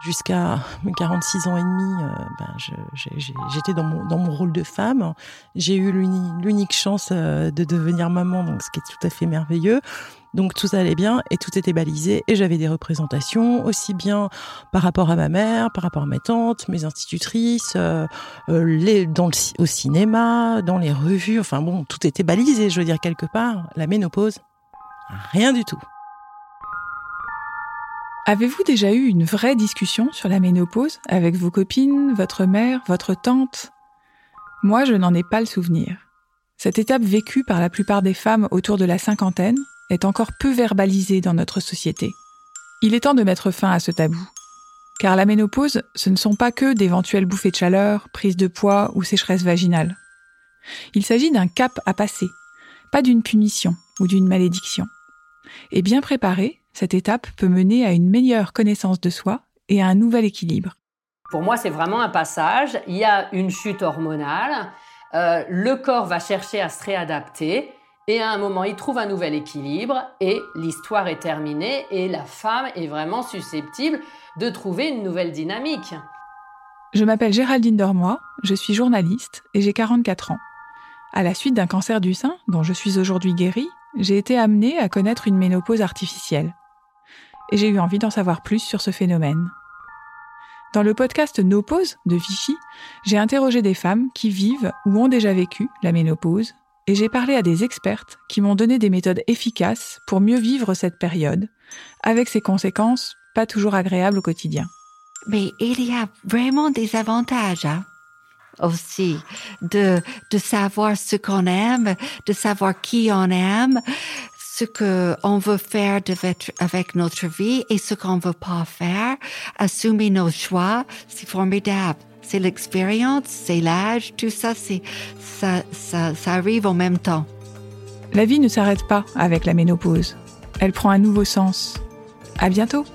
Jusqu'à mes 46 ans et demi, euh, ben, j'étais dans mon, dans mon rôle de femme. J'ai eu l'unique chance euh, de devenir maman, donc ce qui est tout à fait merveilleux. Donc tout allait bien et tout était balisé et j'avais des représentations aussi bien par rapport à ma mère, par rapport à mes tantes, mes institutrices, euh, les, dans le, au cinéma, dans les revues. Enfin bon, tout était balisé. Je veux dire quelque part, la ménopause, rien du tout. Avez-vous déjà eu une vraie discussion sur la ménopause avec vos copines, votre mère, votre tante? Moi, je n'en ai pas le souvenir. Cette étape vécue par la plupart des femmes autour de la cinquantaine est encore peu verbalisée dans notre société. Il est temps de mettre fin à ce tabou. Car la ménopause, ce ne sont pas que d'éventuelles bouffées de chaleur, prises de poids ou sécheresse vaginale. Il s'agit d'un cap à passer, pas d'une punition ou d'une malédiction. Et bien préparé, cette étape peut mener à une meilleure connaissance de soi et à un nouvel équilibre. Pour moi, c'est vraiment un passage. Il y a une chute hormonale. Euh, le corps va chercher à se réadapter. Et à un moment, il trouve un nouvel équilibre et l'histoire est terminée et la femme est vraiment susceptible de trouver une nouvelle dynamique. Je m'appelle Géraldine Dormois, je suis journaliste et j'ai 44 ans. À la suite d'un cancer du sein, dont je suis aujourd'hui guérie, j'ai été amenée à connaître une ménopause artificielle et j'ai eu envie d'en savoir plus sur ce phénomène. Dans le podcast No Pause de Vichy, j'ai interrogé des femmes qui vivent ou ont déjà vécu la ménopause et j'ai parlé à des expertes qui m'ont donné des méthodes efficaces pour mieux vivre cette période, avec ses conséquences pas toujours agréables au quotidien. Mais il y a vraiment des avantages. Hein aussi de, de savoir ce qu'on aime, de savoir qui on aime, ce qu'on veut faire avec notre vie et ce qu'on veut pas faire, assumer nos choix, c'est formidable. C'est l'expérience, c'est l'âge, tout ça, c'est, ça, ça, ça arrive en même temps. La vie ne s'arrête pas avec la ménopause. Elle prend un nouveau sens. À bientôt!